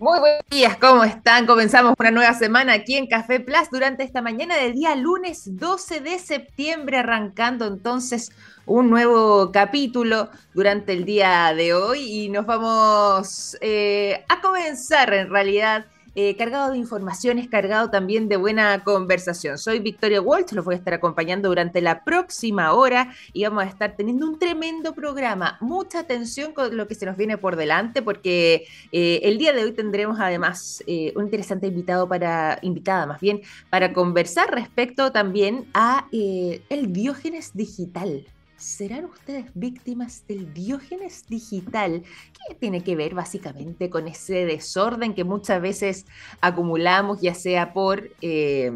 Muy buenos días, ¿cómo están? Comenzamos una nueva semana aquí en Café Plus durante esta mañana del día lunes 12 de septiembre, arrancando entonces un nuevo capítulo durante el día de hoy y nos vamos eh, a comenzar en realidad eh, cargado de informaciones, cargado también de buena conversación. Soy Victoria Walsh, los voy a estar acompañando durante la próxima hora y vamos a estar teniendo un tremendo programa. Mucha atención con lo que se nos viene por delante, porque eh, el día de hoy tendremos además eh, un interesante invitado para, invitada más bien, para conversar respecto también a el Diógenes digital. ¿Serán ustedes víctimas del diógenes digital? ¿Qué tiene que ver básicamente con ese desorden que muchas veces acumulamos, ya sea por, eh,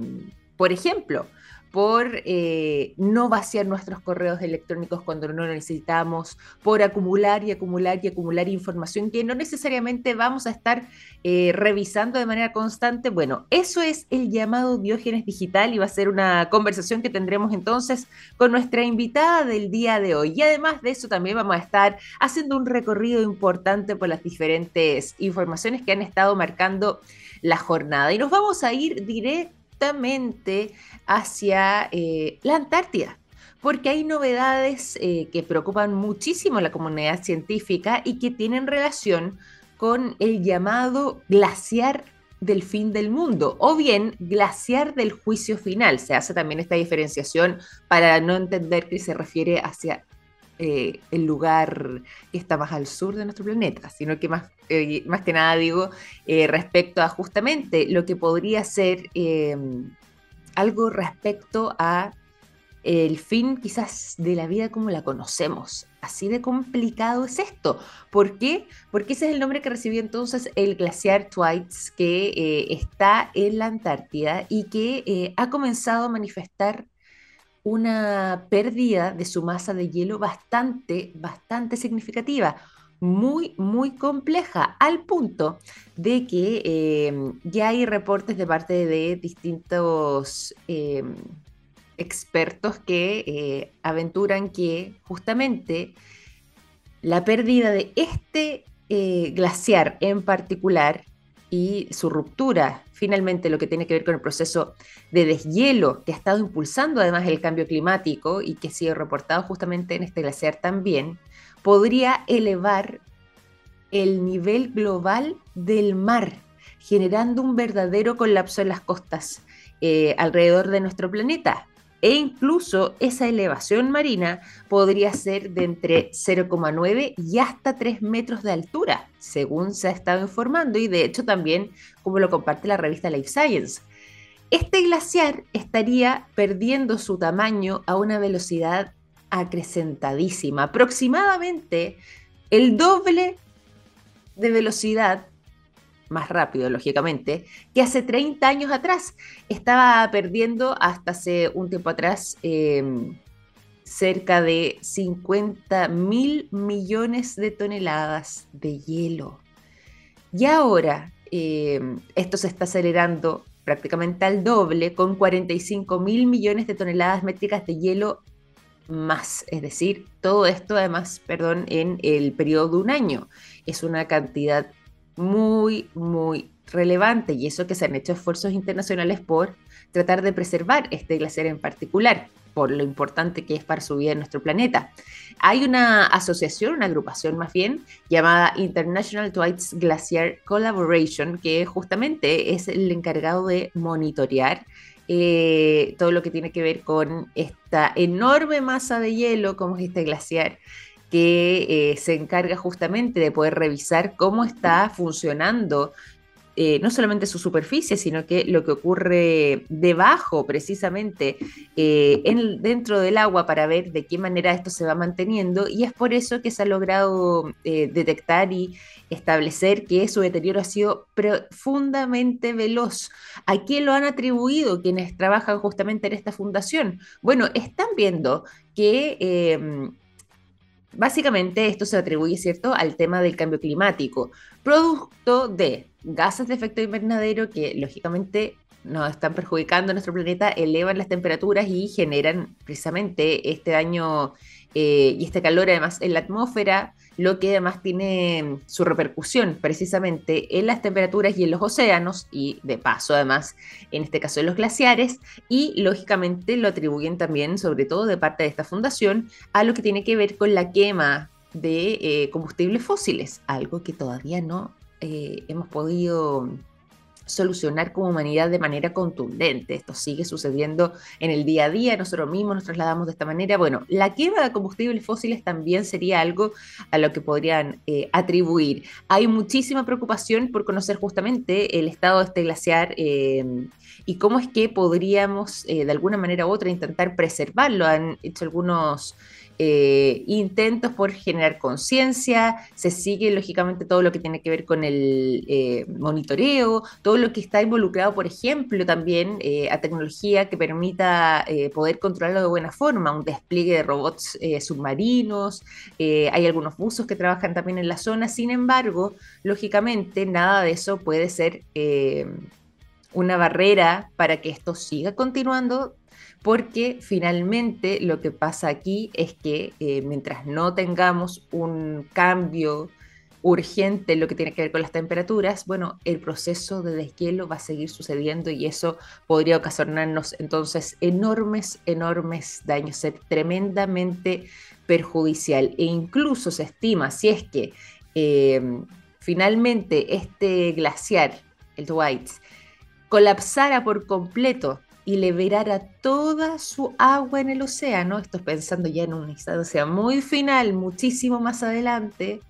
por ejemplo, por eh, no vaciar nuestros correos electrónicos cuando no lo necesitamos, por acumular y acumular y acumular información que no necesariamente vamos a estar eh, revisando de manera constante. Bueno, eso es el llamado Diógenes Digital y va a ser una conversación que tendremos entonces con nuestra invitada del día de hoy. Y además de eso también vamos a estar haciendo un recorrido importante por las diferentes informaciones que han estado marcando la jornada. Y nos vamos a ir directo hacia eh, la Antártida, porque hay novedades eh, que preocupan muchísimo a la comunidad científica y que tienen relación con el llamado glaciar del fin del mundo o bien glaciar del juicio final. Se hace también esta diferenciación para no entender que se refiere hacia eh, el lugar que está más al sur de nuestro planeta, sino que más, eh, que nada digo eh, respecto a justamente lo que podría ser em, algo respecto a el fin quizás de la vida como la conocemos. Así de complicado es esto. ¿Por qué? Porque ese es el nombre que recibió entonces el glaciar Twice que está en la Antártida y que ha comenzado a manifestar una pérdida de su masa de hielo bastante, bastante significativa, muy, muy compleja, al punto de que eh, ya hay reportes de parte de distintos eh, expertos que eh, aventuran que justamente la pérdida de este glaciar en particular y su ruptura, finalmente lo que tiene que ver con el proceso de deshielo que ha estado impulsando además el cambio climático y que ha sido reportado justamente en este glaciar también, podría elevar el nivel global del mar, generando un verdadero colapso en las costas eh, alrededor de nuestro planeta e incluso esa elevación marina podría ser de entre 0,9 y hasta 3 metros de altura, según se ha estado informando y de hecho también como lo comparte la revista Life Science. Este glaciar estaría perdiendo su tamaño a una velocidad acrecentadísima, aproximadamente el doble de velocidad más rápido, lógicamente, que hace 30 años atrás. Estaba perdiendo hasta hace un tiempo atrás em, cerca de 50 mil millones de toneladas de hielo. Y ahora em, esto se está acelerando prácticamente al doble, con 45 mil millones de toneladas métricas de hielo más. Es decir, todo esto además, perdón, en el periodo de un año. Es una cantidad muy, muy relevante y eso que se han hecho esfuerzos internacionales por tratar de preservar este glaciar en particular, por lo importante que es para su vida en nuestro planeta. Hay una asociación, una agrupación más bien, llamada International Twice Glacier Collaboration, que justamente es el encargado de monitorear eh, todo lo que tiene que ver con esta enorme masa de hielo como es este glaciar que eh, se encarga justamente de poder revisar cómo está funcionando eh, no solamente su superficie, sino que lo que ocurre debajo, precisamente, eh, en, dentro del agua, para ver de qué manera esto se va manteniendo. Y es por eso que se ha logrado detectar y establecer que su deterioro ha sido profundamente veloz. ¿A quién lo han atribuido quienes trabajan justamente en esta fundación? Bueno, están viendo que Básicamente esto se atribuye, ¿cierto?, al tema del cambio climático, producto de gases de efecto invernadero que lógicamente nos están perjudicando a nuestro planeta, elevan las temperaturas y generan precisamente este daño eh, y este calor además en la atmósfera, lo que además tiene su repercusión precisamente en las temperaturas y en los océanos, y de paso además en este caso en los glaciares, y lógicamente lo atribuyen también, sobre todo de parte de esta fundación, a lo que tiene que ver con la quema de eh, combustibles fósiles, algo que todavía no eh, hemos podido solucionar como humanidad de manera contundente. Esto sigue sucediendo en el día a día, nosotros mismos nos trasladamos de esta manera. Bueno, la quema de combustibles fósiles también sería algo a lo que podrían eh, atribuir. Hay muchísima preocupación por conocer justamente el estado de este glaciar. Eh, y cómo es que podríamos eh, de alguna manera u otra intentar preservarlo. Han hecho algunos eh, intentos por generar conciencia, se sigue lógicamente todo lo que tiene que ver con el eh, monitoreo, todo lo que está involucrado, por ejemplo, también eh, a tecnología que permita poder controlarlo de buena forma, un despliegue de robots submarinos, hay algunos buzos que trabajan también en la zona, sin embargo, lógicamente nada de eso puede ser una barrera para que esto siga continuando porque finalmente lo que pasa aquí es que eh, mientras no tengamos un cambio urgente en lo que tiene que ver con las temperaturas, bueno, el proceso de deshielo va a seguir sucediendo y eso podría ocasionarnos entonces enormes, enormes daños, ser tremendamente perjudicial. E incluso se estima si es que eh, finalmente este glaciar, el Dwight, colapsara por completo y liberara toda su agua en el océano, esto pensando ya en una instancia muy final, muchísimo más adelante,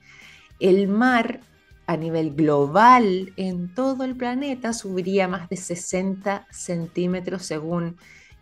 el mar a nivel global en todo el planeta subiría más de 60 centímetros según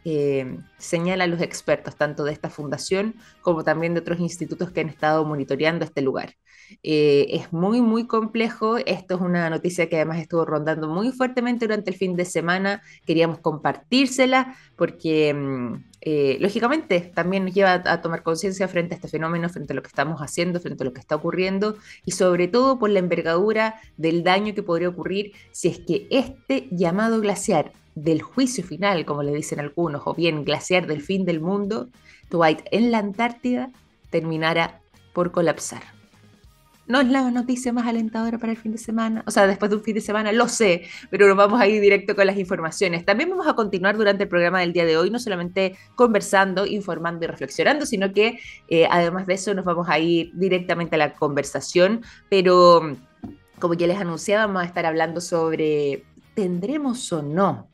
eh, señalan los expertos, tanto de esta fundación como también de otros institutos que han estado monitoreando este lugar. Eh, es muy, muy complejo. Esto es una noticia que además estuvo rondando muy fuertemente durante el fin de semana. Queríamos compartírsela porque, mm, eh, lógicamente, también nos lleva a, tomar conciencia frente a este fenómeno, frente a lo que estamos haciendo, frente a lo que está ocurriendo y sobre todo por la envergadura del daño que podría ocurrir si es que este llamado glaciar del juicio final, como le dicen algunos, o bien glaciar del fin del mundo, Dwight en la Antártida terminara por colapsar no es la noticia más alentadora para el fin de semana, o sea, después de un fin de semana, lo sé, pero nos vamos a ir directo con las informaciones. También vamos a continuar durante el programa del día de hoy, no solamente conversando, informando y reflexionando, sino que eh, además de eso nos vamos a ir directamente a la conversación, pero como ya les anunciaba, vamos a estar hablando sobre, ¿tendremos o no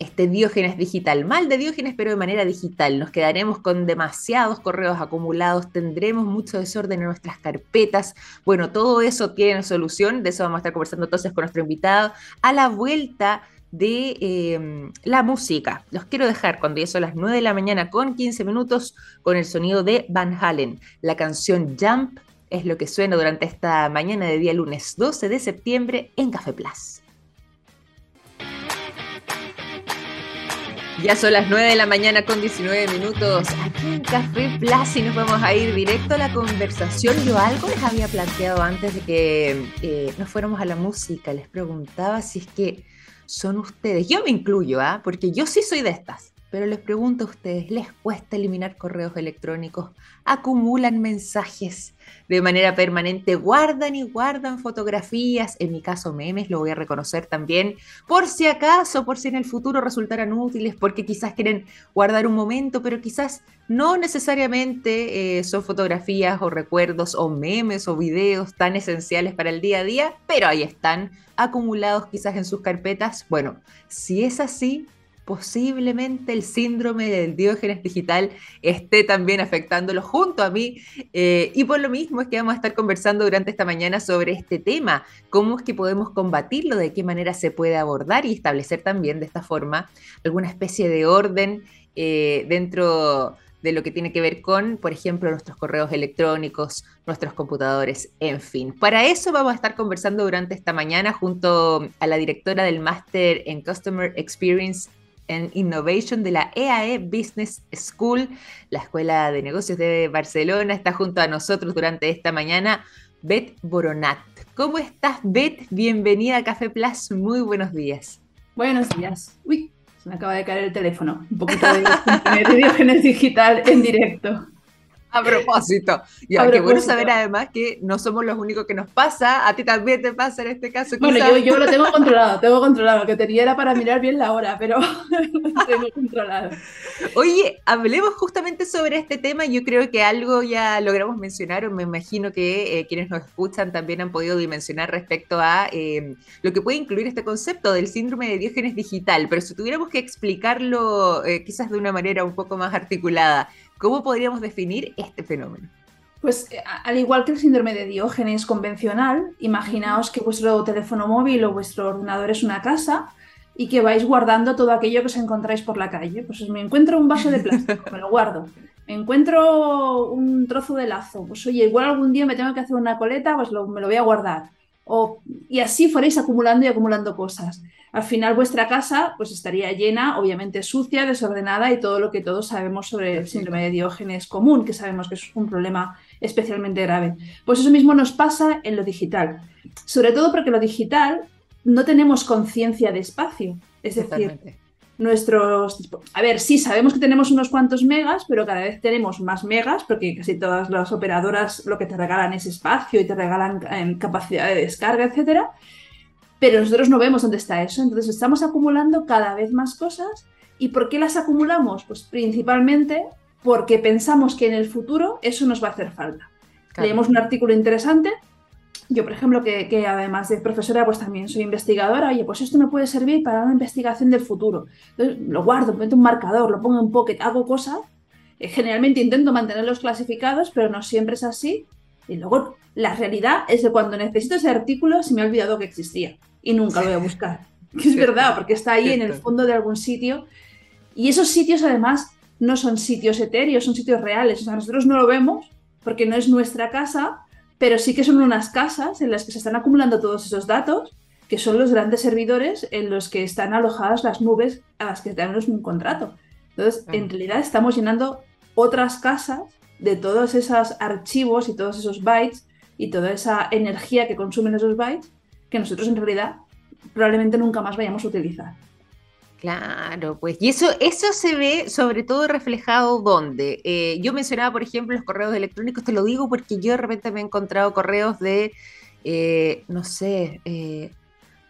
este Diógenes digital, mal de Diógenes, pero de manera digital. Nos quedaremos con demasiados correos acumulados, tendremos mucho desorden en nuestras carpetas. Bueno, todo eso tiene solución, de eso vamos a estar conversando entonces con nuestro invitado a la vuelta de em, la música. Los quiero dejar cuando ya son las 9 de la mañana con 15 minutos con el sonido de Van Halen. La canción Jump es lo que suena durante esta mañana de día lunes 12 de septiembre en Café Plus. Ya son las 9 de la mañana con 19 minutos aquí en Café Plus y nos vamos a ir directo a la conversación. Yo algo les había planteado antes de que eh, nos fuéramos a la música. Les preguntaba si es que son ustedes, yo me incluyo, ¿ah? porque yo sí soy de estas, pero les pregunto a ustedes, ¿les cuesta eliminar correos electrónicos? ¿Acumulan mensajes de manera permanente? ¿Guardan y guardan fotografías? En mi caso, memes, lo voy a reconocer también. Por si acaso, por si en el futuro resultaran útiles, porque quizás quieren guardar un momento, pero quizás no necesariamente eh, son fotografías o recuerdos o memes o videos tan esenciales para el día a día, pero ahí están acumulados quizás en sus carpetas. Bueno, si es así, posiblemente el síndrome del diógenes digital esté también afectándolo junto a mí. Eh, y por lo mismo es que vamos a estar conversando durante esta mañana sobre este tema, cómo es que podemos combatirlo, de qué manera se puede abordar y establecer también de esta forma alguna especie de orden eh, dentro de lo que tiene que ver con, por ejemplo, nuestros correos electrónicos, nuestros computadores, en fin. Para eso vamos a estar conversando durante esta mañana junto a la directora del máster en Customer Experience en Innovation de la EAE e Business School, la Escuela de Negocios de Barcelona. Está junto a nosotros durante esta mañana Beth Boronat. ¿Cómo estás, Beth? Bienvenida a Café Plus. Muy buenos días. Buenos días. Uy, se me acaba de caer el teléfono. Un poquito de, de digital en directo. A propósito, ya, qué bueno saber además que no somos los únicos que nos pasa, a ti también te pasa en este caso. Bueno, yo, yo, lo tengo controlado, tengo controlado, lo que tenía era para mirar bien la hora, pero lo tengo controlado. Oye, hablemos justamente sobre este tema, yo creo que algo ya logramos mencionar, o me imagino que eh, quienes nos escuchan también han podido dimensionar respecto a eh, lo que puede incluir este concepto del síndrome de Diógenes digital, pero si tuviéramos que explicarlo eh, quizás de una manera un poco más articulada, ¿Cómo podríamos definir este fenómeno? Pues eh, al igual que el síndrome de Diógenes convencional, imaginaos que vuestro teléfono móvil o vuestro ordenador es una casa y que vais guardando todo aquello que os encontráis por la calle. Pues me encuentro un vaso de plástico, me lo guardo. Me encuentro un trozo de lazo, pues oye, igual algún día me tengo que hacer una coleta, pues me lo voy a guardar. O, y así fuerais acumulando y acumulando cosas. Al final vuestra casa pues estaría llena, obviamente sucia, desordenada y todo lo que todos sabemos sobre el síndrome de Diógenes común, que sabemos que es un problema especialmente grave. Pues eso mismo nos pasa en lo digital, sobre todo porque lo digital no tenemos conciencia de espacio, es decir, nuestros... A ver, sí, sabemos que tenemos unos cuantos megas, pero cada vez tenemos más megas porque casi todas las operadoras lo que te regalan es espacio y te regalan eh, capacidad de descarga, etcétera pero nosotros no vemos dónde está eso. Entonces estamos acumulando cada vez más cosas. ¿Y por qué las acumulamos? Pues principalmente porque pensamos que en el futuro eso nos va a hacer falta. Leemos un artículo interesante. Yo, por ejemplo, que, además de profesora, pues también soy investigadora. Oye, pues esto me puede servir para una investigación del futuro. Entonces lo guardo, meto un marcador, lo pongo en pocket, hago cosas. Eh, generalmente intento mantenerlos clasificados, pero no siempre es así. Y luego la realidad es que cuando necesito ese artículo se me ha olvidado que existía y nunca lo voy a buscar. Que es verdad, porque está ahí en el fondo de algún sitio. Y esos sitios además no son sitios etéreos, son sitios reales. O sea, nosotros no lo vemos porque no es nuestra casa, pero sí que son unas casas en las que se están acumulando todos esos datos, que son los grandes servidores en los que están alojadas las nubes a las que tenemos un contrato. Entonces, en realidad estamos llenando otras casas de todos esos archivos y todos esos bytes y toda esa energía que consumen esos bytes que nosotros en realidad probablemente nunca más vayamos a utilizar. Claro, pues, y eso, eso se ve sobre todo reflejado donde. Eh, yo mencionaba, por ejemplo, los correos electrónicos, te lo digo porque yo de repente me he encontrado correos de, eh, no sé, eh,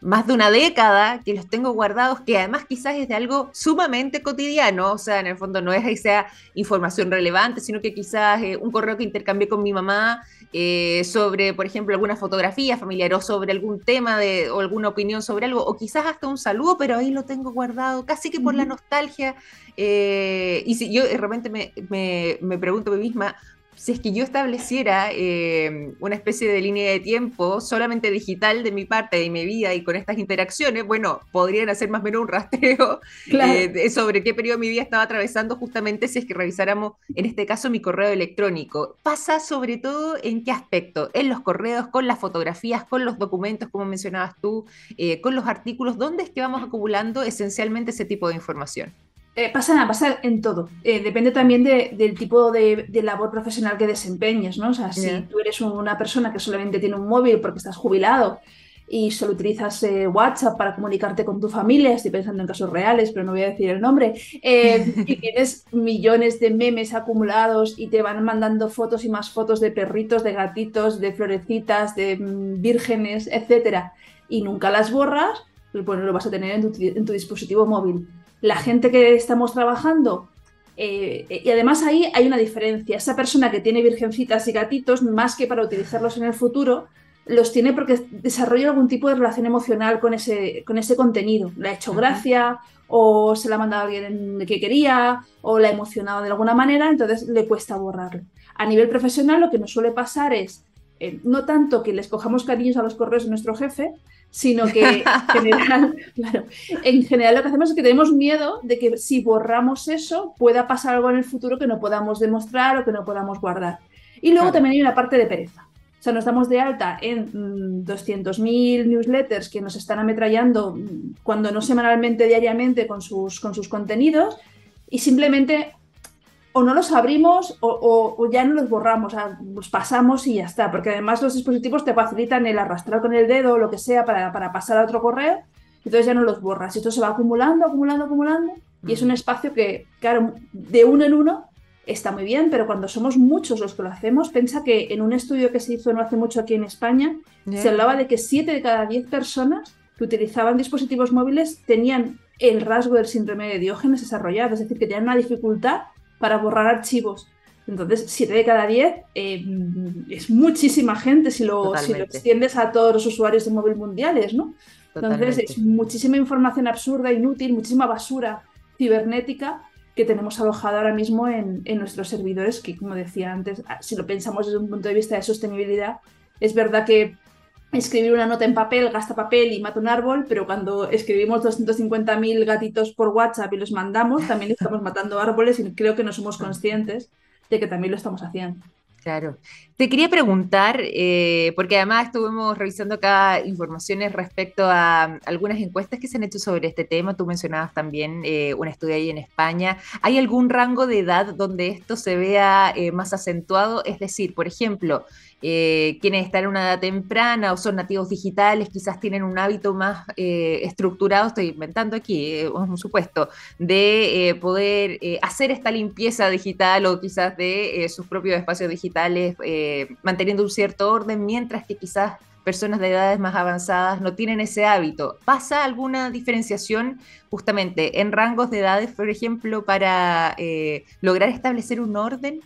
más de una década que los tengo guardados, que además quizás es de algo sumamente cotidiano, o sea, en el fondo no es ahí sea información relevante, sino que quizás un correo que intercambié con mi mamá eh, sobre, por ejemplo, alguna fotografía familiar o sobre algún tema de, o alguna opinión sobre algo, o quizás hasta un saludo, pero ahí lo tengo guardado casi que por la nostalgia. Eh, y si yo de repente me, me, me pregunto a mí misma, si es que yo estableciera eh, una especie de línea de tiempo solamente digital de mi parte, de mi vida y con estas interacciones, bueno, podrían hacer más o menos un rastreo eh, sobre qué periodo de mi vida estaba atravesando justamente si es que revisáramos, en este caso, mi correo electrónico. Pasa sobre todo en qué aspecto, en los correos, con las fotografías, con los documentos, como mencionabas tú, eh, con los artículos, ¿dónde es que vamos acumulando esencialmente ese tipo de información? Eh, pasa, pasa en todo. Eh, depende también del tipo de, labor profesional que desempeñes, ¿no? O sea, si tú eres una persona que solamente tiene un móvil porque estás jubilado y solo utilizas eh, WhatsApp para comunicarte con tu familia, estoy pensando en casos reales, pero no voy a decir el nombre, y tienes millones de memes acumulados y te van mandando fotos y más fotos de perritos, de gatitos, de florecitas, de mm, vírgenes, etcétera, y nunca las borras, pues bueno, lo vas a tener en tu dispositivo móvil la gente que estamos trabajando, eh, y además ahí hay una diferencia. Esa persona que tiene virgencitas y gatitos, más que para utilizarlos en el futuro, los tiene porque desarrolla algún tipo de relación emocional con ese, con ese contenido. Le ha hecho gracia, o se la ha mandado a alguien que quería, o la ha emocionado de alguna manera, entonces le cuesta borrarlo. A nivel profesional, lo que nos suele pasar es eh, no tanto que les cojamos cariños a los correos de nuestro jefe, sino que en general, claro, en general lo que hacemos es que tenemos miedo de que si borramos eso pueda pasar algo en el futuro que no podamos demostrar o que no podamos guardar. Y luego también hay una parte de pereza. O sea, nos damos de alta en 200.000 mm, newsletters que nos están ametrallando, mm, cuando no semanalmente, diariamente, con sus, con sus contenidos, y simplemente o no los abrimos o, ya no los borramos, o sea, los pasamos y ya está, porque además los dispositivos te facilitan el arrastrar con el dedo o lo que sea para, pasar a otro correo, entonces ya no los borras. Esto se va acumulando, acumulando, acumulando, y es un espacio que, claro, de uno en uno está muy bien, pero cuando somos muchos los que lo hacemos, piensa que en un estudio que se hizo no hace mucho aquí en España, se hablaba de que 7 de cada 10 personas que utilizaban dispositivos móviles tenían el rasgo del síndrome de Diógenes desarrollado, es decir, que tenían una dificultad para borrar archivos. Entonces, 7 de cada 10 eh, es muchísima gente si lo, si lo, extiendes a todos los usuarios de móvil mundiales, ¿no? Entonces, es muchísima información absurda, inútil, muchísima basura cibernética que tenemos alojada ahora mismo en, en, nuestros servidores, que como decía antes, si lo pensamos desde un punto de vista de sostenibilidad, es verdad que escribir una nota en papel gasta papel y mata un árbol, pero cuando escribimos 250.000 gatitos por WhatsApp y los mandamos, también estamos matando árboles y creo que no somos conscientes de que también lo estamos haciendo. Claro. Te quería preguntar, eh, porque además estuvimos revisando acá informaciones respecto a algunas encuestas que se han hecho sobre este tema. Tú mencionabas también eh, un estudio ahí en España. ¿Hay algún rango de edad donde esto se vea eh, más acentuado? Es decir, por ejemplo, quienes están en una edad temprana o son nativos digitales, quizás tienen un hábito más estructurado, estoy inventando aquí, un supuesto, de poder hacer esta limpieza digital o quizás de sus propios espacios digitales, manteniendo un cierto orden, mientras que quizás personas de edades más avanzadas no tienen ese hábito. ¿Pasa alguna diferenciación justamente en rangos de edades, por ejemplo, para lograr establecer un orden?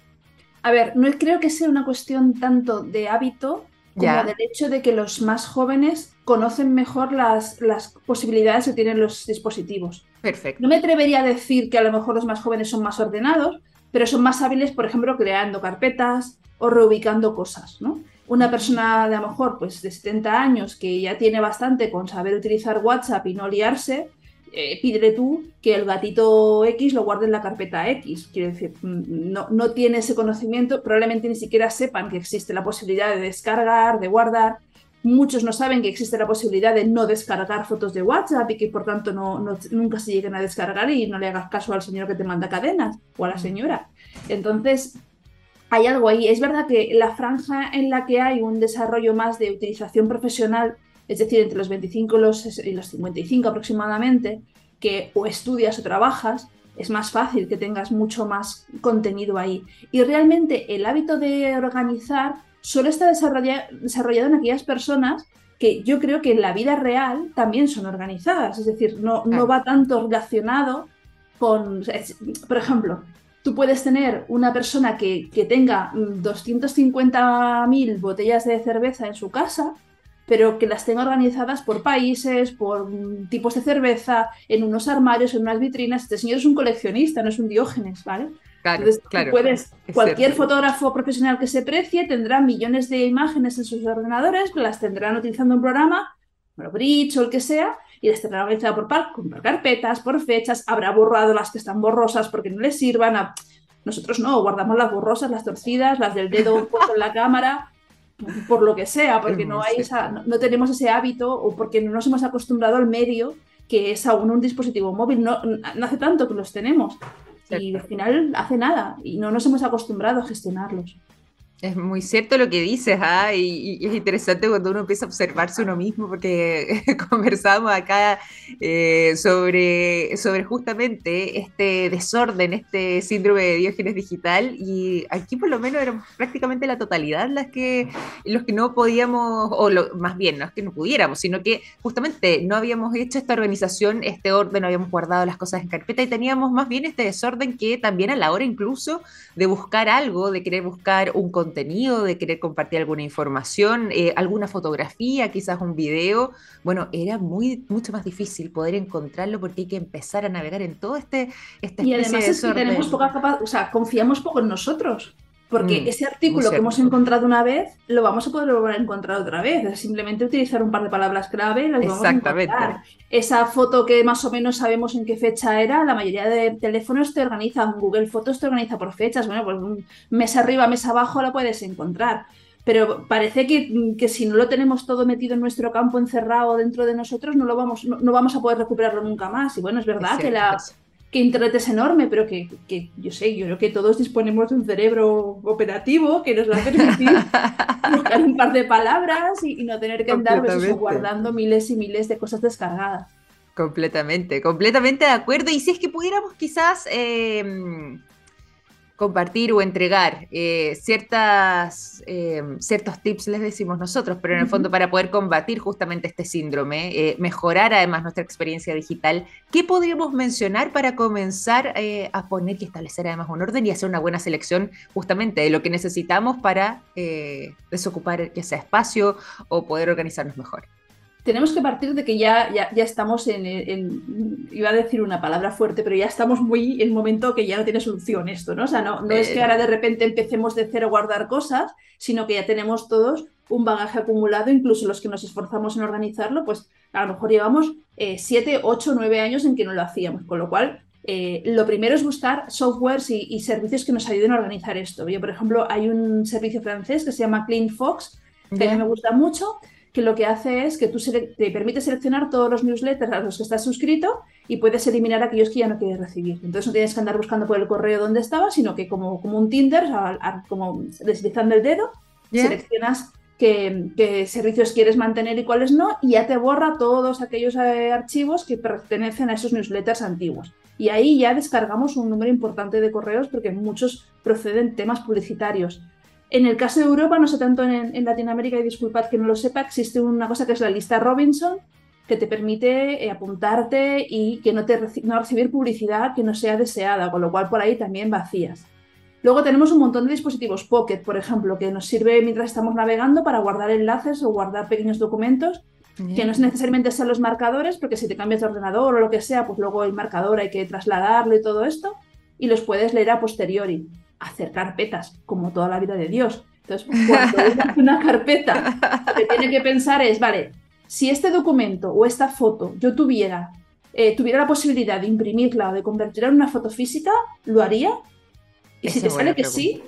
A ver, no creo que sea una cuestión tanto de hábito como del hecho de que los más jóvenes conocen mejor las, las, posibilidades que tienen los dispositivos. Perfecto. No me atrevería a decir que a lo mejor los más jóvenes son más ordenados, pero son más hábiles, por ejemplo, creando carpetas o reubicando cosas, ¿no? Una persona de a lo mejor pues, de 70 años que ya tiene bastante con saber utilizar WhatsApp y no liarse, eh, pídele tú que el gatito X lo guarde en la carpeta X. Quiero decir, mm, no, no tiene ese conocimiento, probablemente ni siquiera sepan que existe la posibilidad de descargar, de guardar. Muchos no saben que existe la posibilidad de no descargar fotos de WhatsApp y que por tanto no, nunca se lleguen a descargar y no le hagas caso al señor que te manda cadenas o a la señora. Entonces, hay algo ahí. Es verdad que la franja en la que hay un desarrollo más de utilización profesional es decir, entre los 25 y los, 55 aproximadamente, que o estudias o trabajas, es más fácil que tengas mucho más contenido ahí. Y realmente el hábito de organizar solo está desarrollado en aquellas personas que yo creo que en la vida real también son organizadas. Es decir, no, no va tanto relacionado con, por ejemplo, tú puedes tener una persona que, que tenga 250.000 botellas de cerveza en su casa pero que las tenga organizadas por países, por tipos de cerveza, en unos armarios, en unas vitrinas. Este señor es un coleccionista, no es un diógenes, ¿vale? Claro, claro, puedes, cualquier fotógrafo profesional que se precie tendrá millones de imágenes en sus ordenadores, las tendrán utilizando un programa, bueno, Bridge o el que sea, y las tendrán organizadas por, por carpetas, por fechas, habrá borrado las que están borrosas porque no les sirvan. Nosotros no, guardamos las borrosas, las torcidas, las del dedo puesto en la cámara por lo que sea, porque no, hay no, tenemos ese hábito o porque no nos hemos acostumbrado al medio que es aún un dispositivo móvil. No, no hace tanto que los tenemos. Y al final hace nada y no nos hemos acostumbrado a gestionarlos. Es muy cierto lo que dices, ¿ah? y, es interesante cuando uno empieza a observarse uno mismo, porque conversamos acá eh, sobre, sobre justamente este desorden, este síndrome de Diógenes digital, y aquí por lo menos eran prácticamente la totalidad las que, los que no podíamos, o más bien, no es que no pudiéramos, sino que justamente no habíamos hecho esta organización, este orden, no habíamos guardado las cosas en carpeta y teníamos más bien este desorden que también a la hora incluso de buscar algo, de querer buscar un contenido contenido, de querer compartir alguna información, eh, alguna fotografía, quizás un video, bueno, era muy mucho más difícil poder encontrarlo porque hay que empezar a navegar en todo este, este y además es que tenemos poca o sea, confiamos poco en nosotros. Porque mm, ese artículo que hemos encontrado una vez, lo vamos a poder volver a encontrar otra vez. Es simplemente utilizar un par de palabras clave las vamos a encontrar. Esa foto que más o menos sabemos en qué fecha era, la mayoría de teléfonos te organizan, Google Fotos te organiza por fechas. Bueno, pues un mes arriba, mes abajo la puedes encontrar. Pero parece que, que, si no lo tenemos todo metido en nuestro campo, encerrado dentro de nosotros, no, lo vamos, no, vamos a poder recuperarlo nunca más. Y bueno, es verdad que la, que Internet es enorme, pero que, yo sé, yo creo que todos disponemos de un cerebro operativo que nos va a permitir buscar un par de palabras y, no tener que andar pues, guardando miles y miles de cosas descargadas. Completamente, completamente de acuerdo. Y si es que pudiéramos quizás em, compartir o entregar eh, ciertas, eh, ciertos tips, les decimos nosotros, pero en el fondo para poder combatir justamente este síndrome, eh, mejorar además nuestra experiencia digital, ¿qué podríamos mencionar para comenzar a poner y establecer además un orden y hacer una buena selección justamente de lo que necesitamos para desocupar ya sea espacio o poder organizarnos mejor? Tenemos que partir de que ya, ya, ya estamos en, iba a decir una palabra fuerte, pero ya estamos muy en el momento que ya no tiene solución esto, ¿no? O sea, no, no es que ahora de repente empecemos de cero a guardar cosas, sino que ya tenemos todos un bagaje acumulado, incluso los que nos esforzamos en organizarlo, pues a lo mejor llevamos eh, siete, ocho, nueve años en que no lo hacíamos, con lo cual eh, lo primero es buscar softwares y, servicios que nos ayuden a organizar esto. Yo, por ejemplo, hay un servicio francés que se llama CleanFox, que a mí me gusta mucho, que lo que hace es que tú te permite seleccionar todos los newsletters a los que estás suscrito y puedes eliminar aquellos que ya no quieres recibir. Entonces no tienes que andar buscando por el correo donde estaba, sino que como, como un Tinder, como deslizando el dedo, seleccionas qué, servicios quieres mantener y cuáles no, y ya te borra todos aquellos eh, archivos que pertenecen a esos newsletters antiguos. Y ahí ya descargamos un número importante de correos porque muchos proceden temas publicitarios. En el caso de Europa, no sé tanto en, Latinoamérica, y disculpad que no lo sepa, existe una cosa que es la lista Robinson, que te permite eh, apuntarte y que no, te no recibir publicidad que no sea deseada, con lo cual por ahí también vacías. Luego tenemos un montón de dispositivos Pocket, por ejemplo, que nos sirve mientras estamos navegando para guardar enlaces o guardar pequeños documentos, que no es necesariamente sean los marcadores, porque si te cambias de ordenador o lo que sea, pues luego el marcador hay que trasladarlo y todo esto, y los puedes leer a posteriori hacer carpetas, como toda la vida de Dios. Entonces, cuando hace una carpeta, lo que tiene que pensar es, vale, si este documento o esta foto yo tuviera, eh, tuviera la posibilidad de imprimirla o de convertirla en una foto física, ¿lo haría? Y si te sale que sí,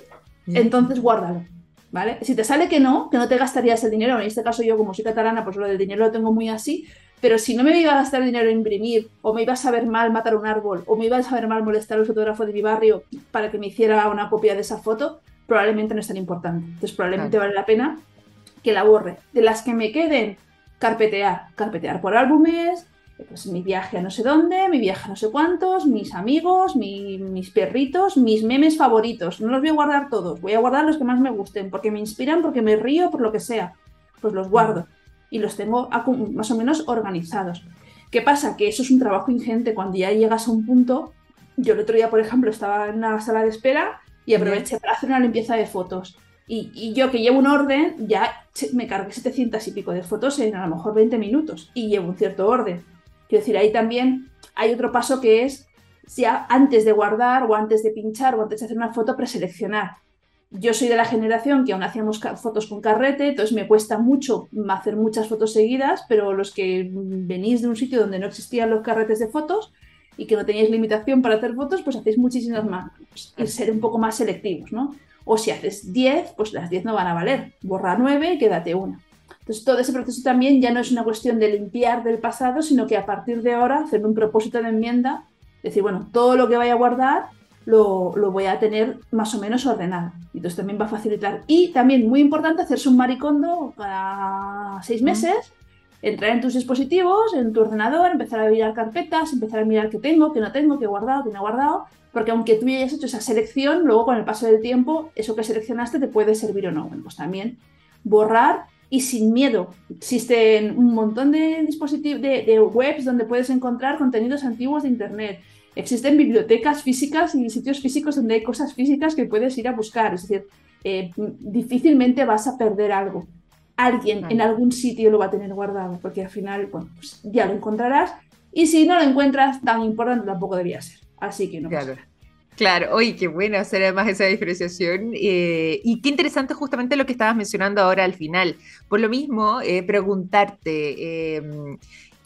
entonces guárdalo. ¿Vale? Si te sale que no, que no te gastarías el dinero, en este caso yo como soy catalana, pues lo del dinero lo tengo muy así, pero si no me iba a gastar dinero en imprimir, o me iba a saber mal matar un árbol, o me iba a saber mal molestar al fotógrafo de mi barrio para que me hiciera una copia de esa foto, probablemente no es tan importante. Entonces probablemente vale la pena que la borre. De las que me queden, carpetear. Carpetear por álbumes, pues mi viaje a no sé dónde, mi viaje a no sé cuántos, mis amigos, mis perritos, mis memes favoritos. No los voy a guardar todos, voy a guardar los que más me gusten, porque me inspiran, porque me río, por lo que sea. Pues los guardo y los tengo más o menos organizados. ¿Qué pasa? Que eso es un trabajo ingente cuando ya llegas a un punto. Yo el otro día, por ejemplo, estaba en una sala de espera y aproveché para hacer una limpieza de fotos. Y, yo que llevo un orden, ya me cargué 700 y pico de fotos en a lo mejor 20 minutos y llevo un cierto orden. Quiero decir, ahí también hay otro paso que es ya antes de guardar o antes de pinchar o antes de hacer una foto, preseleccionar yo soy de la generación que aún hacíamos fotos con carrete, entonces me cuesta mucho hacer muchas fotos seguidas, pero los que venís de un sitio donde no existían los carretes de fotos y que no teníais limitación para hacer fotos, pues hacéis muchísimas más. Y ser un poco más selectivos, ¿no? O si haces 10, pues las 10 no van a valer. Borra 9 y quédate una. Entonces todo ese proceso también ya no es una cuestión de limpiar del pasado, sino que a partir de ahora hacer un propósito de enmienda, decir, bueno, todo lo que vaya a guardar lo, voy a tener más o menos ordenado. Entonces también va a facilitar. Y también muy importante hacerse un maricondo para seis meses, entrar en tus dispositivos, en tu ordenador, empezar a mirar carpetas, empezar a mirar qué tengo, qué no tengo, qué he guardado, qué no he guardado. Porque aunque tú ya hayas hecho esa selección, luego con el paso del tiempo, eso que seleccionaste te puede servir o no. Bueno, pues también borrar y sin miedo. Existen un montón de dispositivos, de, de webs donde puedes encontrar contenidos antiguos de Internet existen bibliotecas físicas y sitios físicos donde hay cosas físicas que puedes ir a buscar. Es decir, eh, difícilmente vas a perder algo. Alguien en algún sitio lo va a tener guardado, porque al final, bueno, pues ya lo encontrarás. Y si no lo encuentras, tan importante tampoco debía ser. Así que no. Claro. Claro, oye, qué bueno hacer además esa diferenciación. Eh, y qué interesante justamente lo que estabas mencionando ahora al final. Por lo mismo, eh, preguntarte,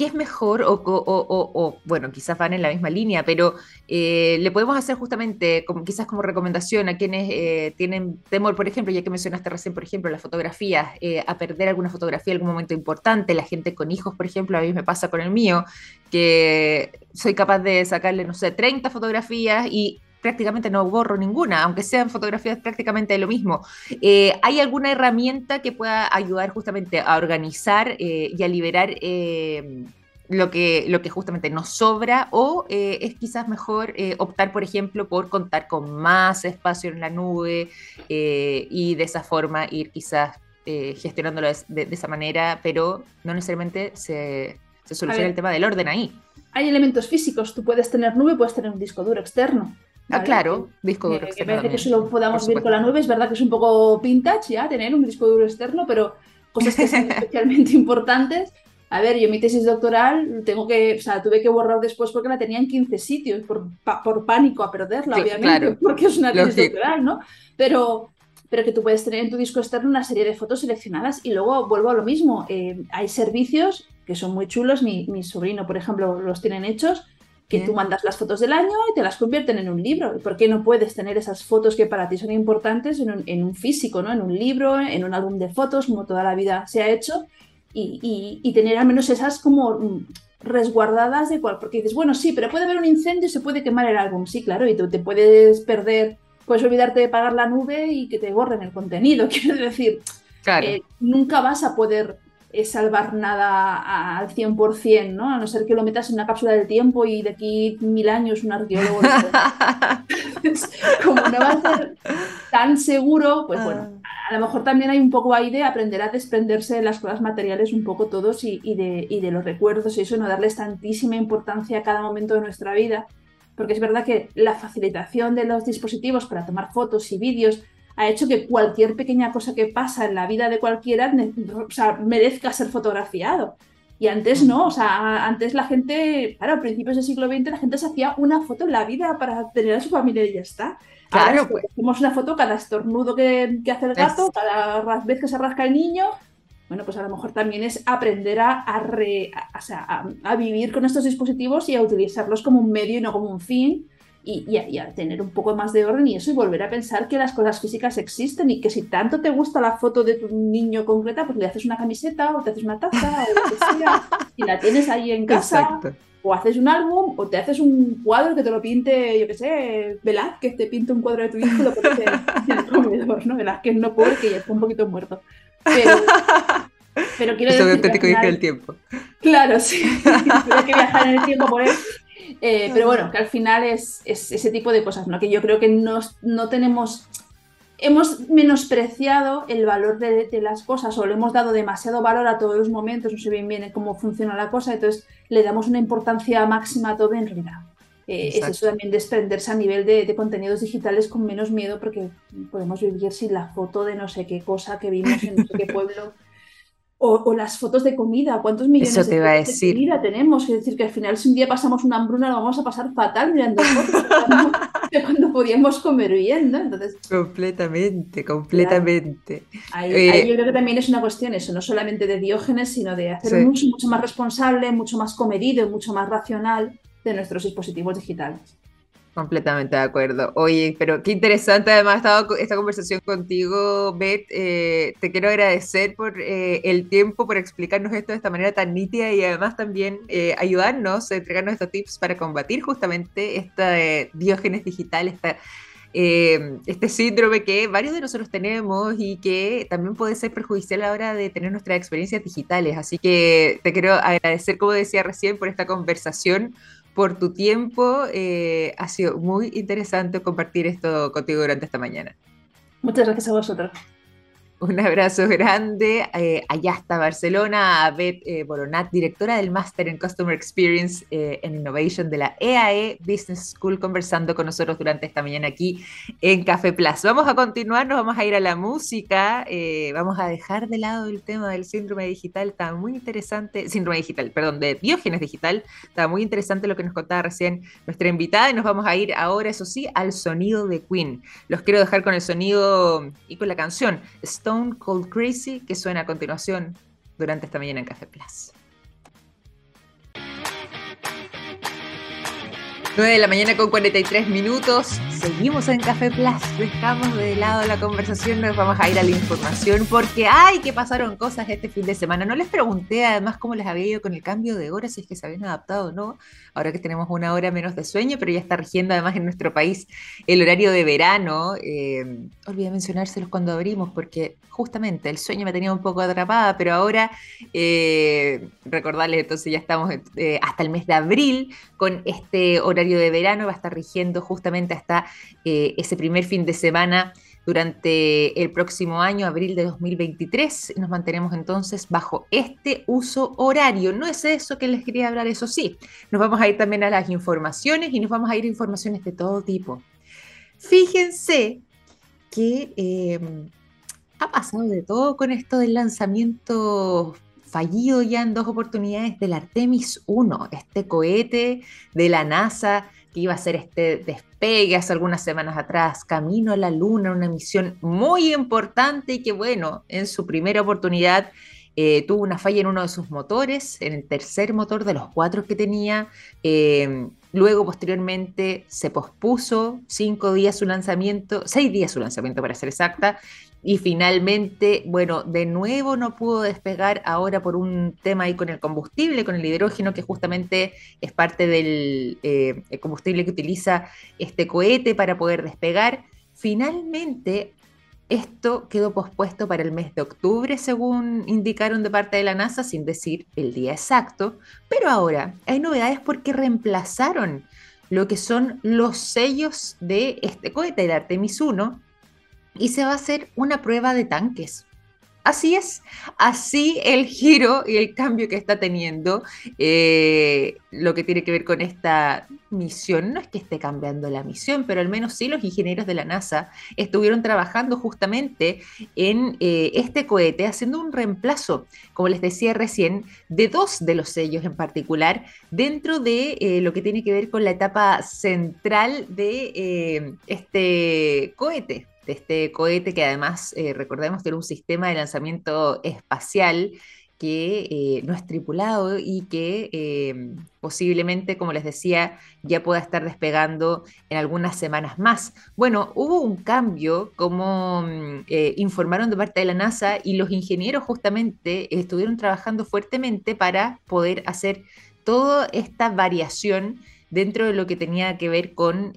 ¿qué es mejor? O, bueno, quizás van en la misma línea, pero eh, le podemos hacer justamente, como, quizás como recomendación a quienes eh, tienen temor, por ejemplo, ya que mencionaste recién, por ejemplo, las fotografías, eh, a perder alguna fotografía en algún momento importante, la gente con hijos, por ejemplo, a mí me pasa con el mío, que soy capaz de sacarle, no sé, 30 fotografías y prácticamente no borro ninguna, aunque sean fotografías prácticamente de lo mismo. Eh, ¿Hay alguna herramienta que pueda ayudar justamente a organizar eh, y a liberar eh, lo que, lo que justamente nos sobra o eh, es quizás mejor eh, optar, por ejemplo, por contar con más espacio en la nube eh, y de esa forma ir quizás gestionándolo de, esa manera, pero no necesariamente se, se soluciona el tema del orden ahí. Hay elementos físicos, tú puedes tener nube, puedes tener un disco duro externo. Ah, claro, disco duro externo. Que parece que eso lo podamos ver con la nube, es verdad que es un poco vintage ya tener un disco duro externo, pero cosas que son especialmente importantes a ver, yo mi tesis doctoral tengo que, o sea, tuve que borrar después porque la tenía en 15 sitios por, por pánico a perderla, obviamente, porque es una tesis doctoral, ¿no? Pero, pero que tú puedes tener en tu disco externo una serie de fotos seleccionadas y luego vuelvo a lo mismo. Eh, hay servicios que son muy chulos, mi, mi, sobrino, por ejemplo, los tienen hechos, que tú mandas las fotos del año y te las convierten en un libro. ¿Por qué no puedes tener esas fotos que para ti son importantes en un, en un físico, ¿no? en un libro, en un álbum de fotos, como toda la vida se ha hecho? y, tener al menos esas como mm, resguardadas de cual, porque dices, bueno, sí, pero puede haber un incendio y se puede quemar el álbum, sí, claro, y tú te puedes perder, puedes olvidarte de pagar la nube y que te borren el contenido, quiero decir, eh, nunca vas a poder salvar nada al 100%, ¿no? A no ser que lo metas en una cápsula del tiempo y de aquí mil años un arqueólogo... como no va a ser tan seguro, pues bueno, ah a lo mejor también hay un poco ahí de aprender a desprenderse de las cosas materiales un poco todos y, de, y, de, los recuerdos y eso, no darles tantísima importancia a cada momento de nuestra vida, porque es verdad que la facilitación de los dispositivos para tomar fotos y vídeos ha hecho que cualquier pequeña cosa que pasa en la vida de cualquiera merezca ser fotografiado. Y antes no, o sea, antes la gente, claro, a principios del siglo XX la gente se hacía una foto en la vida para tener a su familia y ya está. Claro, pues. Hacemos una foto cada estornudo que, hace el gato, cada vez que se rasca el niño. Bueno, pues a lo mejor también es aprender a, a, vivir con estos dispositivos y a utilizarlos como un medio y no como un fin. Y, a, tener un poco más de orden y eso y volver a pensar que las cosas físicas existen y que si tanto te gusta la foto de tu niño concreta, pues le haces una camiseta o te haces una taza o lo que sea y la tienes ahí en casa. Exacto o haces un álbum o te haces un cuadro que te lo pinte, yo qué sé, Velázquez te pinta un cuadro de tu hijo y lo pones en, el comedor, ¿no? Velázquez no puede, que ya está un poquito muerto. Pero, pero quiero decir. auténtico final, del tiempo. Claro, sí. Hay que viajar en el tiempo por él. Eh, pero bueno, que al final es, es, ese tipo de cosas, ¿no? Que yo creo que no, no tenemos hemos menospreciado el valor de, las cosas o le hemos dado demasiado valor a todos los momentos, no sé bien bien cómo funciona la cosa, entonces le damos una importancia máxima a todo en realidad. Eh, es eso también desprenderse a nivel de, de, contenidos digitales con menos miedo porque podemos vivir sin la foto de no sé qué cosa que vimos en no sé qué pueblo o, las fotos de comida, ¿cuántos millones de, de, comida tenemos? Es decir, que al final si un día pasamos una hambruna lo vamos a pasar fatal mirando fotos de cuando, podíamos comer bien, ¿no? Entonces, completamente, completamente. Ahí, eh, yo creo que también es una cuestión eso, no solamente de Diógenes, sino de hacer un uso mucho más responsable, mucho más comedido, mucho más racional de nuestros dispositivos digitales. Completamente de acuerdo. Oye, pero qué interesante además estado esta conversación contigo, Beth. Eh, te quiero agradecer por eh, el tiempo, por explicarnos esto de esta manera tan nítida y además también eh, ayudarnos, entregarnos estos tips para combatir justamente esta diógenes digital, esta, este síndrome que varios de nosotros tenemos y que también puede ser perjudicial a la hora de tener nuestras experiencias digitales. Así que te quiero agradecer, como decía recién, por esta conversación por tu tiempo. Eh, ha sido muy interesante compartir esto contigo durante esta mañana. Muchas gracias a vosotros. Un abrazo grande. Eh, allá está Barcelona, a Beth eh, Boronat, directora del Máster en Customer Experience eh, and Innovation de la EAE e Business School, conversando con nosotros durante esta mañana aquí en Café Plus. Vamos a continuar, nos vamos a ir a la música. vamos a dejar de lado el tema del síndrome digital. Está muy interesante. Síndrome digital, perdón, de Diógenes digital. Está muy interesante lo que nos contaba recién nuestra invitada. Y nos vamos a ir ahora, eso sí, al sonido de Queen. Los quiero dejar con el sonido y con la canción. Stone Cold Crazy, que suena a continuación durante esta mañana en Café Plus. 9 de la mañana con 43 minutos. seguimos en Café Plus, dejamos de lado la conversación, nos vamos a ir a la información porque ¡ay! que pasaron cosas este fin de semana. No les pregunté además cómo les había ido con el cambio de hora, si es que se habían adaptado o no, ahora que tenemos una hora menos de sueño, pero ya está rigiendo además en nuestro país el horario de verano. Eh, olvidé mencionárselos cuando abrimos porque justamente el sueño me tenía un poco atrapada, pero ahora eh, recordarles entonces ya estamos eh, hasta el mes de abril con este horario de verano, va a estar rigiendo justamente hasta eh, ese primer fin de semana durante el próximo año, abril de 2023. Nos mantenemos entonces bajo este uso horario. No es eso que les quería hablar, eso sí. Nos vamos a ir también a las informaciones y nos vamos a ir a informaciones de todo tipo. Fíjense que em, ha pasado de todo con esto del lanzamiento fallido ya en dos oportunidades del Artemis 1, este cohete de la NASA que iba a hacer este despegue hace algunas semanas atrás, camino a la Luna, una misión muy importante y que bueno, en su primera oportunidad eh, tuvo una falla en uno de sus motores, en el tercer motor de los cuatro que tenía. Eh, luego, posteriormente, se pospuso cinco días su lanzamiento, seis días su lanzamiento para ser exacta, y finalmente, bueno, de nuevo no pudo despegar ahora por un tema ahí con el combustible, con el hidrógeno, que justamente es parte del eh, combustible que utiliza este cohete para poder despegar. Finalmente, esto quedó pospuesto para el mes de octubre, según indicaron de parte de la NASA, sin decir el día exacto. Pero ahora hay novedades porque reemplazaron lo que son los sellos de este cohete, el Artemis 1, y se va a hacer una prueba de tanques. Así es, así el giro y el cambio que está teniendo eh, lo que tiene que ver con esta misión. No es que esté cambiando la misión, pero al menos sí los ingenieros de la NASA estuvieron trabajando justamente en eh, este cohete, haciendo un reemplazo, como les decía recién, de dos de los sellos en particular, dentro de eh, lo que tiene que ver con la etapa central de este cohete de este cohete que además, eh, recordemos, tiene un sistema de lanzamiento espacial que eh, no es tripulado y que eh, posiblemente, como les decía, ya pueda estar despegando en algunas semanas más. Bueno, hubo un cambio, como mm, informaron de parte de la NASA, y los ingenieros justamente estuvieron trabajando fuertemente para poder hacer toda esta variación dentro de lo que tenía que ver con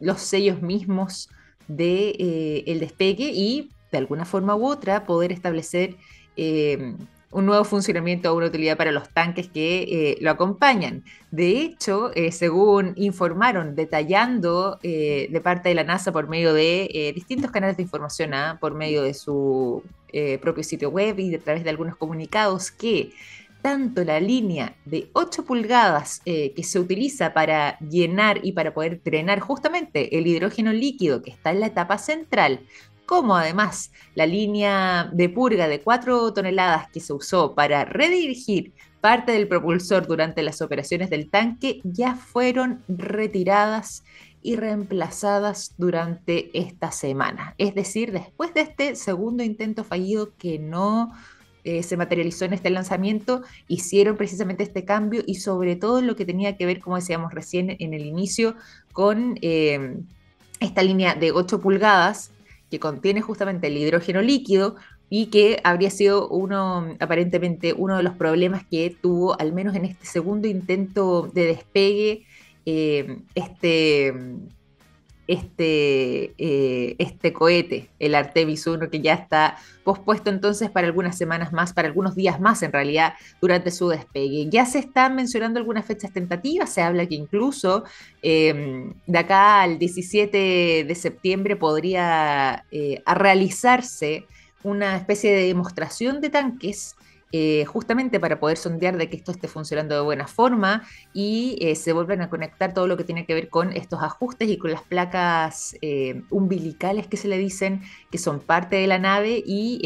los sellos mismos de, eh, el despegue y de alguna forma u otra poder establecer eh, un nuevo funcionamiento o una utilidad para los tanques que eh, lo acompañan. De hecho, según informaron, detallando de parte de la NASA por medio de distintos canales de información, ¿ah? por medio de su propio sitio web y a través de algunos comunicados, que tanto la línea de 8 pulgadas eh, que se utiliza para llenar y para poder drenar justamente el hidrógeno líquido que está en la etapa central, como además la línea de purga de 4 toneladas que se usó para redirigir parte del propulsor durante las operaciones del tanque, ya fueron retiradas y reemplazadas durante esta semana. Es decir, después de este segundo intento fallido que no eh, se materializó en este lanzamiento, hicieron precisamente este cambio y sobre todo lo que tenía que ver, como decíamos recién en el inicio, con eh, esta línea de 8 pulgadas que contiene justamente el hidrógeno líquido y que habría sido uno, aparentemente, uno de los problemas que tuvo, al menos en este segundo intento de despegue, eh, este este, eh, este cohete, el Artemis 1, que ya está pospuesto entonces para algunas semanas más, para algunos días más en realidad, durante su despegue. Ya se están mencionando algunas fechas tentativas, se habla que incluso em, de acá al 17 de septiembre podría eh, realizarse una especie de demostración de tanques eh, justamente para poder sondear de que esto esté funcionando de buena forma y eh, se vuelven a conectar todo lo que tiene que ver con estos ajustes y con las placas eh, umbilicales que se le dicen que son parte de la nave y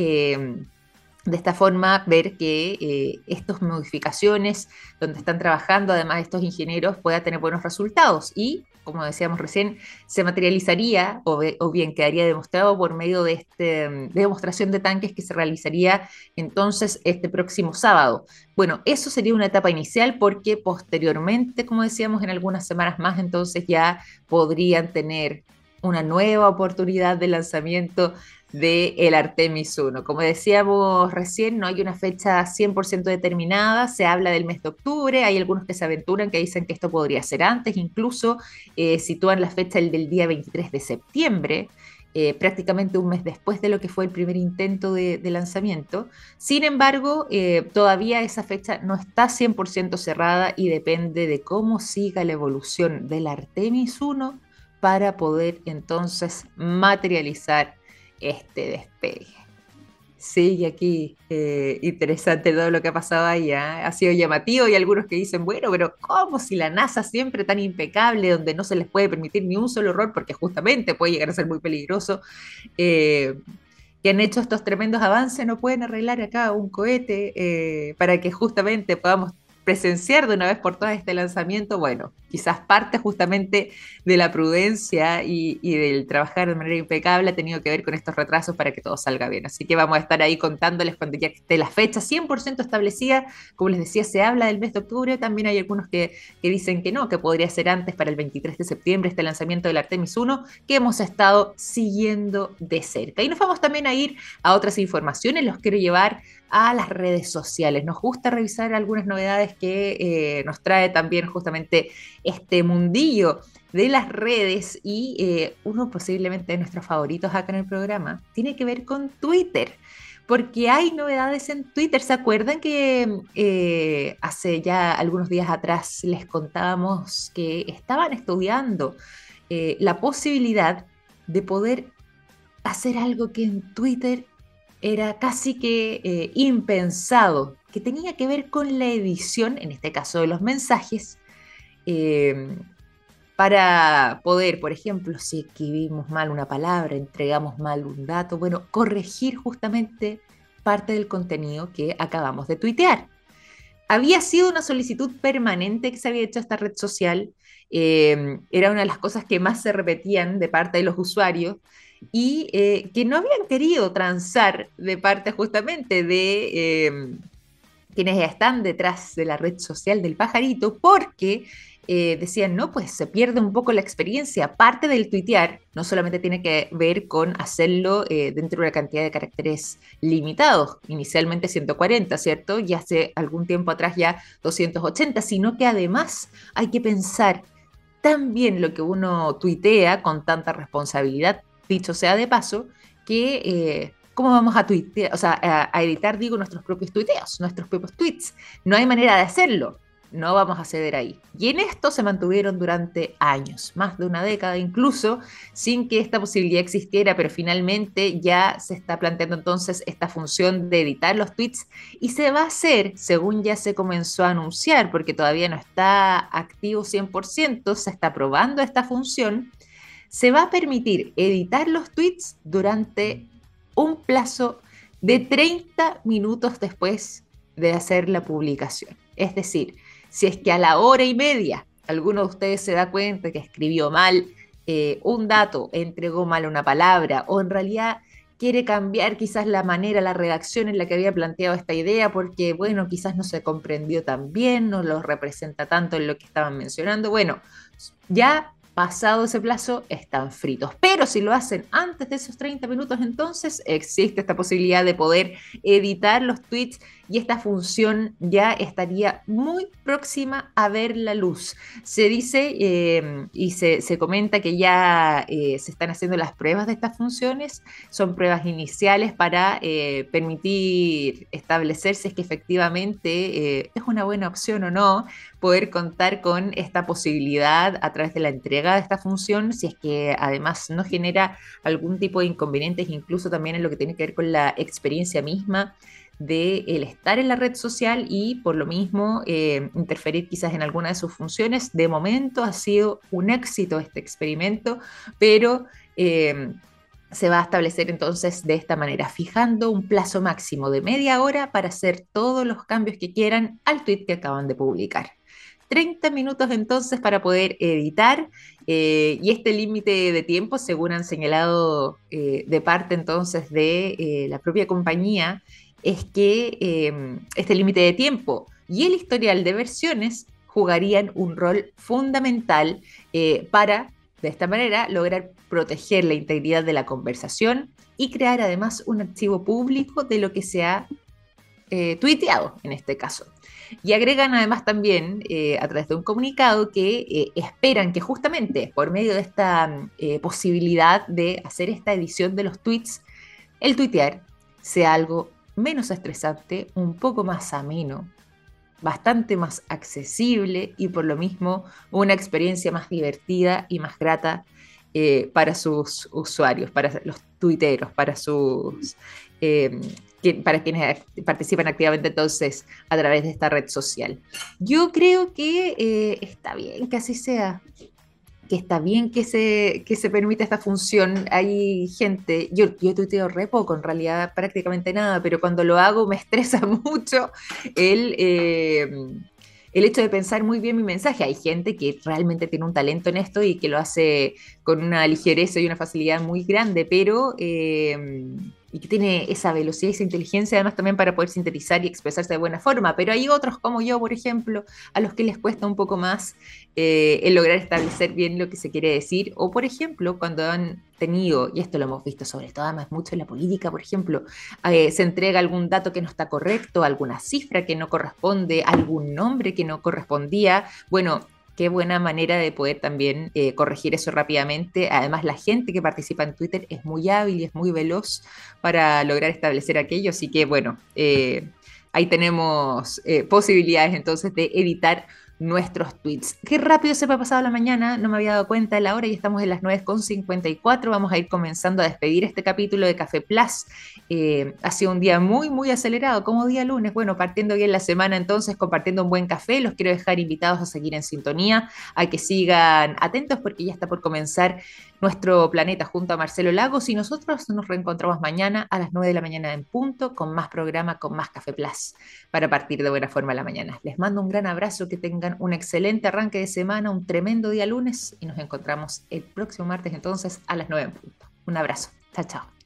de esta forma ver que estas modificaciones donde están trabajando además estos ingenieros puedan tener buenos resultados y como decíamos recién, se materializaría o, bien quedaría demostrado por medio de esta de demostración de tanques que se realizaría entonces este próximo sábado. Bueno, eso sería una etapa inicial porque posteriormente, como decíamos, en algunas semanas más, entonces ya podrían tener una nueva oportunidad de lanzamiento de el Artemis 1. Como decíamos recién, no hay una fecha 100% determinada, se habla del mes de octubre, hay algunos que se aventuran que dicen que esto podría ser antes, incluso eh, sitúan la fecha el del día 23 de septiembre. Eh, prácticamente un mes después de lo que fue el primer intento de, lanzamiento. Sin embargo, eh, todavía esa fecha no está 100% cerrada y depende de cómo siga la evolución del Artemis 1 para poder entonces materializar este despegue. Sí, aquí eh, interesante todo lo que ha pasado ahí. ¿ah? Ha sido llamativo y algunos que dicen, bueno, pero ¿cómo si la NASA siempre tan impecable, donde no se les puede permitir ni un solo error, porque justamente puede llegar a ser muy peligroso, eh, que han hecho estos tremendos avances, no pueden arreglar acá un cohete eh, para que justamente podamos presenciar de una vez por todas este lanzamiento, bueno, quizás parte justamente de la prudencia y, del trabajar de manera impecable ha tenido que ver con estos retrasos para que todo salga bien. Así que vamos a estar ahí contándoles cuando ya esté la fecha 100% establecida. Como les decía, se habla del mes de octubre, también hay algunos que, que dicen que no, que podría ser antes para el 23 de septiembre este lanzamiento del Artemis 1, que hemos estado siguiendo de cerca. Y nos vamos también a ir a otras informaciones, los quiero llevar a las redes sociales. Nos gusta revisar algunas novedades que eh, nos trae también justamente este mundillo de las redes y eh, uno posiblemente de nuestros favoritos acá en el programa tiene que ver con Twitter. Porque hay novedades en Twitter. ¿Se acuerdan que eh, hace ya algunos días atrás les contábamos que estaban estudiando la posibilidad de poder hacer algo que en Twitter era casi que eh, impensado, que tenía que ver con la edición, en este caso de los mensajes, em, para poder, por ejemplo, si escribimos mal una palabra, entregamos mal un dato, bueno, corregir justamente parte del contenido que acabamos de tuitear. Había sido una solicitud permanente que se había hecho a esta red social, em, era una de las cosas que más se repetían de parte de los usuarios, y eh, que no habían querido transar de parte justamente de em, quienes están detrás de la red social del pajarito, porque eh, decían, no, pues se pierde un poco la experiencia. Parte del tuitear no solamente tiene que ver con hacerlo eh, dentro de una cantidad de caracteres limitados, inicialmente 140, ¿cierto? Y hace algún tiempo atrás ya 280, sino que además hay que pensar también lo que uno tuitea con tanta responsabilidad dicho sea de paso, que eh, cómo vamos a tuitear, o sea, a, editar, digo, nuestros propios tuiteos, nuestros propios tweets. No hay manera de hacerlo. No vamos a ceder ahí. Y en esto se mantuvieron durante años, más de una década incluso, sin que esta posibilidad existiera, pero finalmente ya se está planteando entonces esta función de editar los tweets y se va a hacer, según ya se comenzó a anunciar, porque todavía no está activo 100%, se está probando esta función se va a permitir editar los tweets durante un plazo de 30 minutos después de hacer la publicación. Es decir, si es que a la hora y media alguno de ustedes se da cuenta que escribió mal eh, un dato, entregó mal una palabra o en realidad quiere cambiar quizás la manera, la redacción en la que había planteado esta idea porque, bueno, quizás no se comprendió tan bien, no lo representa tanto en lo que estaban mencionando. Bueno, ya pasado ese plazo están fritos. Pero si lo hacen antes de esos 30 minutos, entonces existe esta posibilidad de poder editar los tweets y esta función ya estaría muy próxima a ver la luz. Se dice eh, y se, comenta que ya eh, se están haciendo las pruebas de estas funciones, son pruebas iniciales para eh, permitir establecer si es que efectivamente es una buena opción o no poder contar con esta posibilidad a través de la entrega de esta función, si es que además no genera algún tipo de inconvenientes, incluso también en lo que tiene que ver con la experiencia misma de el estar en la red social y por lo mismo eh, interferir quizás en alguna de sus funciones. De momento ha sido un éxito este experimento, pero eh, se va a establecer entonces de esta manera, fijando un plazo máximo de media hora para hacer todos los cambios que quieran al tweet que acaban de publicar. 30 minutos entonces para poder editar eh, y este límite de tiempo, según han señalado de parte entonces de la propia compañía, es que este límite de tiempo y el historial de versiones jugarían un rol fundamental para, de esta manera, lograr proteger la integridad de la conversación y crear además un archivo público de lo que se ha tuiteado en este caso. Y agregan además también eh, a través de un comunicado que eh, esperan que justamente por medio de esta eh, posibilidad de hacer esta edición de los tweets, el tuitear sea algo menos estresante, un poco más ameno, bastante más accesible y por lo mismo una experiencia más divertida y más grata para sus usuarios, para los tuiteros, para sus para quienes participan activamente entonces a través de esta red social. Yo creo que eh, está bien que así sea, que está bien que se, que se permita esta función. Hay gente, yo, yo tuiteo re poco, en realidad prácticamente nada, pero cuando lo hago me estresa mucho el... Eh, el hecho de pensar muy bien mi mensaje. Hay gente que realmente tiene un talento en esto y que lo hace con una ligereza y una facilidad muy grande, pero eh, y que tiene esa velocidad y esa inteligencia además también para poder sintetizar y expresarse de buena forma. Pero hay otros como yo, por ejemplo, a los que les cuesta un poco más eh, el lograr establecer bien lo que se quiere decir. O por ejemplo, cuando han tenido, y esto lo hemos visto sobre todo además mucho en la política, por ejemplo, eh, se entrega algún dato que no está correcto, alguna cifra que no corresponde, algún nombre que no correspondía. Bueno, qué buena manera de poder también eh, corregir eso rápidamente. Además, la gente que participa en Twitter es muy hábil y es muy veloz para lograr establecer aquello. Así que, bueno, eh, ahí tenemos eh, posibilidades entonces de editar nuestros tweets. Qué rápido se me ha pasado la mañana, no me había dado cuenta de la hora y estamos en las 9.54. Vamos a ir comenzando a despedir este capítulo de Café Plus. Eh, ha sido un día muy, muy acelerado, como día lunes. Bueno, partiendo bien la semana entonces, compartiendo un buen café. Los quiero dejar invitados a seguir en sintonía, a que sigan atentos porque ya está por comenzar nuestro planeta junto a Marcelo Lagos y nosotros nos reencontramos mañana a las 9 de la mañana en punto con más programa, con más Café Plus para partir de buena forma la mañana. Les mando un gran abrazo, que tengan un excelente arranque de semana, un tremendo día lunes y nos encontramos el próximo martes entonces a las 9 en punto. Un abrazo. Chao, chao.